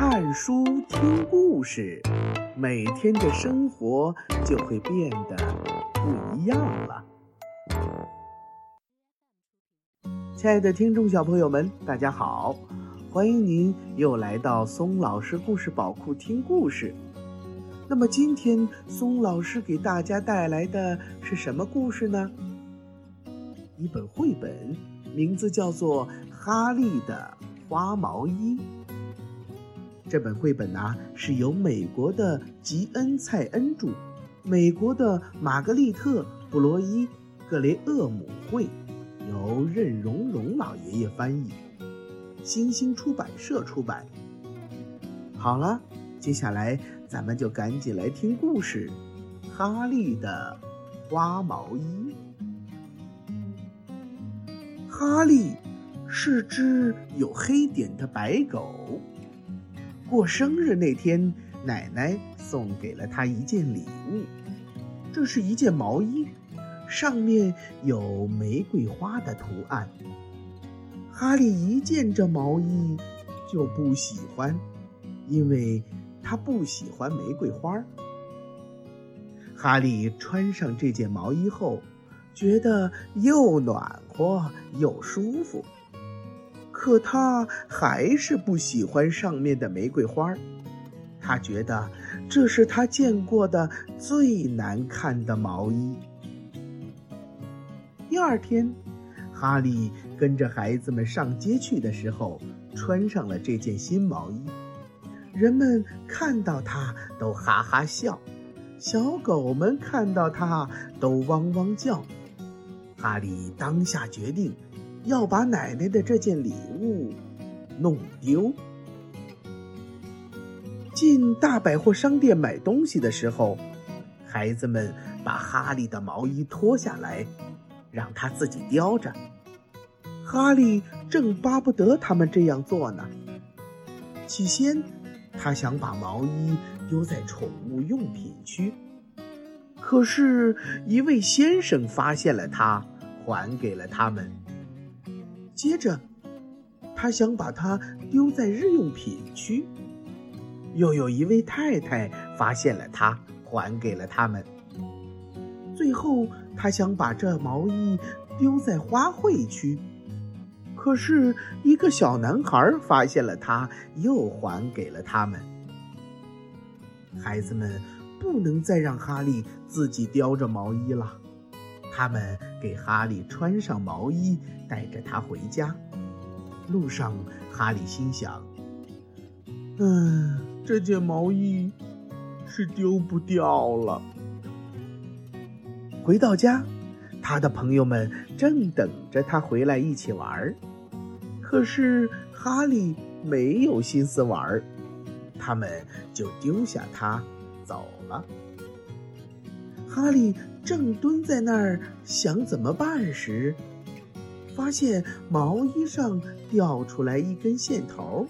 看书听故事，每天的生活就会变得不一样了。亲爱的听众小朋友们，大家好，欢迎您又来到松老师故事宝库听故事。那么今天松老师给大家带来的是什么故事呢？一本绘本，名字叫做《哈利的花毛衣》。这本绘本呢，是由美国的吉恩·蔡恩著，美国的玛格丽特·布罗伊·格雷厄姆绘，由任荣荣老爷爷翻译，新星出版社出版。好了，接下来咱们就赶紧来听故事，《哈利的花毛衣》。哈利是只有黑点的白狗。过生日那天，奶奶送给了他一件礼物，这是一件毛衣，上面有玫瑰花的图案。哈利一见这毛衣就不喜欢，因为他不喜欢玫瑰花。哈利穿上这件毛衣后，觉得又暖和又舒服。可他还是不喜欢上面的玫瑰花他觉得这是他见过的最难看的毛衣。第二天，哈利跟着孩子们上街去的时候，穿上了这件新毛衣。人们看到他都哈哈笑，小狗们看到他都汪汪叫。哈利当下决定。要把奶奶的这件礼物弄丢。进大百货商店买东西的时候，孩子们把哈利的毛衣脱下来，让他自己叼着。哈利正巴不得他们这样做呢。起先，他想把毛衣丢在宠物用品区，可是，一位先生发现了他，还给了他们。接着，他想把它丢在日用品区。又有一位太太发现了它，还给了他们。最后，他想把这毛衣丢在花卉区，可是一个小男孩发现了它，又还给了他们。孩子们不能再让哈利自己叼着毛衣了。他们给哈利穿上毛衣，带着他回家。路上，哈利心想：“嗯，这件毛衣是丢不掉了。”回到家，他的朋友们正等着他回来一起玩儿可是哈利没有心思玩儿他们就丢下他走了。哈利。正蹲在那儿想怎么办时，发现毛衣上掉出来一根线头，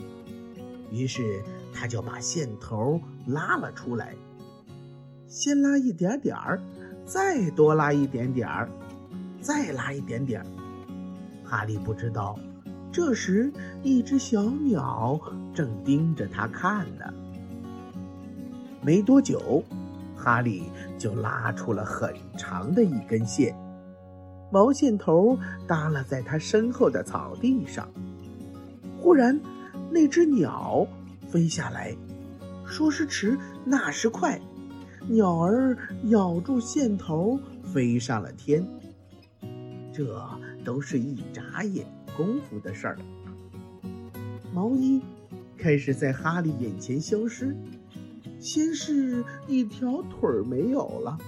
于是他就把线头拉了出来，先拉一点点儿，再多拉一点点儿，再拉一点点儿。哈利不知道，这时一只小鸟正盯着他看呢。没多久。哈利就拉出了很长的一根线，毛线头耷拉在他身后的草地上。忽然，那只鸟飞下来，说时迟，那时快，鸟儿咬住线头飞上了天。这都是一眨眼功夫的事儿。毛衣开始在哈利眼前消失。先是一条腿儿没有了，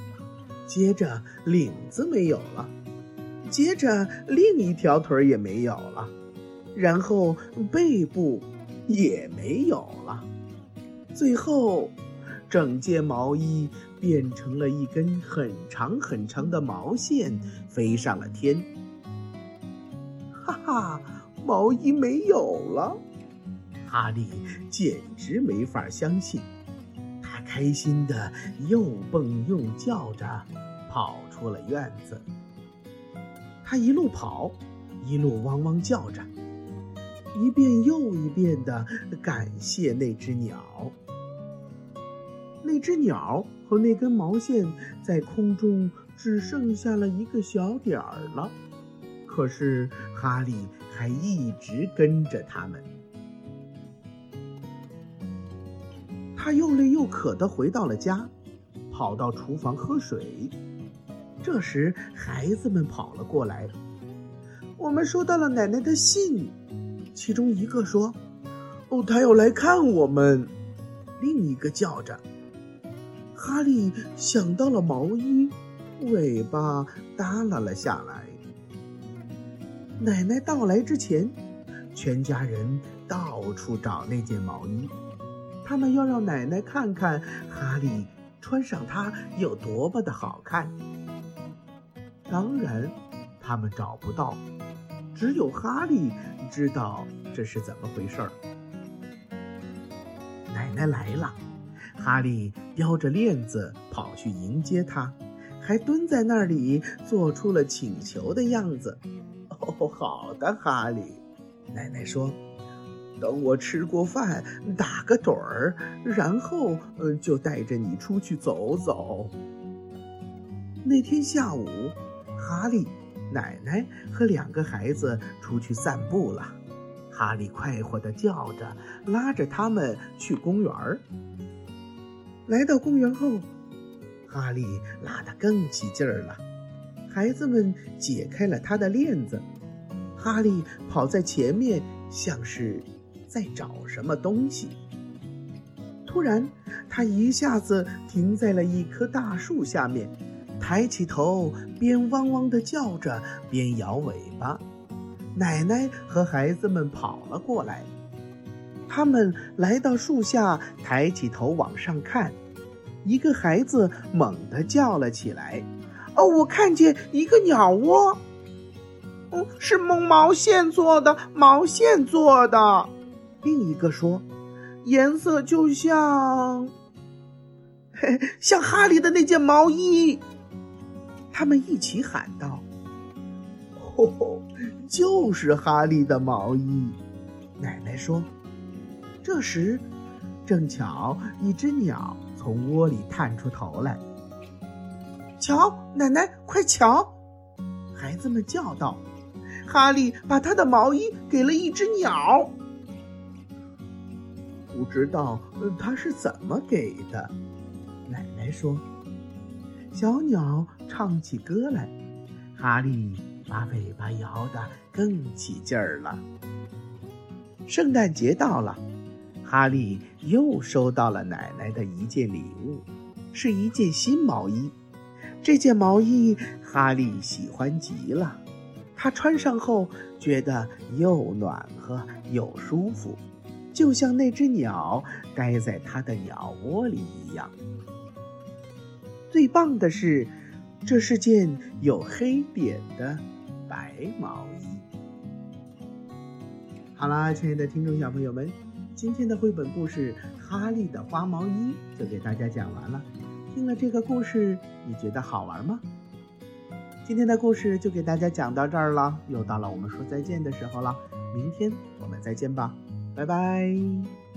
接着领子没有了，接着另一条腿儿也没有了，然后背部也没有了，最后整件毛衣变成了一根很长很长的毛线，飞上了天。哈哈，毛衣没有了！哈利简直没法相信。开心的又蹦又叫着，跑出了院子。他一路跑，一路汪汪叫着。一遍又一遍的感谢那只鸟。那只鸟和那根毛线在空中只剩下了一个小点儿了，可是哈利还一直跟着他们。他又累又渴的回到了家，跑到厨房喝水。这时，孩子们跑了过来。我们收到了奶奶的信，其中一个说：“哦，他要来看我们。”另一个叫着。哈利想到了毛衣，尾巴耷拉了下来。奶奶到来之前，全家人到处找那件毛衣，他们要让奶奶看看哈利穿上它有多么的好看。当然，他们找不到，只有哈利知道这是怎么回事儿。奶奶来了。哈利叼着链子跑去迎接他，还蹲在那里做出了请求的样子。哦，好的，哈利，奶奶说：“等我吃过饭，打个盹儿，然后，呃，就带着你出去走走。”那天下午，哈利、奶奶和两个孩子出去散步了。哈利快活地叫着，拉着他们去公园儿。来到公园后，哈利拉得更起劲儿了。孩子们解开了他的链子，哈利跑在前面，像是在找什么东西。突然，他一下子停在了一棵大树下面，抬起头，边汪汪地叫着，边摇尾巴。奶奶和孩子们跑了过来。他们来到树下，抬起头往上看，一个孩子猛地叫了起来：“哦，我看见一个鸟窝，哦，是用毛线做的，毛线做的。”另一个说：“颜色就像，像哈利的那件毛衣。”他们一起喊道：“哦，就是哈利的毛衣。”奶奶说。这时，正巧一只鸟从窝里探出头来。瞧，奶奶，快瞧！孩子们叫道：“哈利把他的毛衣给了一只鸟。”不知道他是怎么给的。奶奶说：“小鸟唱起歌来，哈利把尾巴摇得更起劲儿了。”圣诞节到了。哈利又收到了奶奶的一件礼物，是一件新毛衣。这件毛衣哈利喜欢极了，他穿上后觉得又暖和又舒服，就像那只鸟待在他的鸟窝里一样。最棒的是，这是件有黑点的白毛衣。好啦，亲爱的听众小朋友们。今天的绘本故事《哈利的花毛衣》就给大家讲完了。听了这个故事，你觉得好玩吗？今天的故事就给大家讲到这儿了，又到了我们说再见的时候了。明天我们再见吧，拜拜。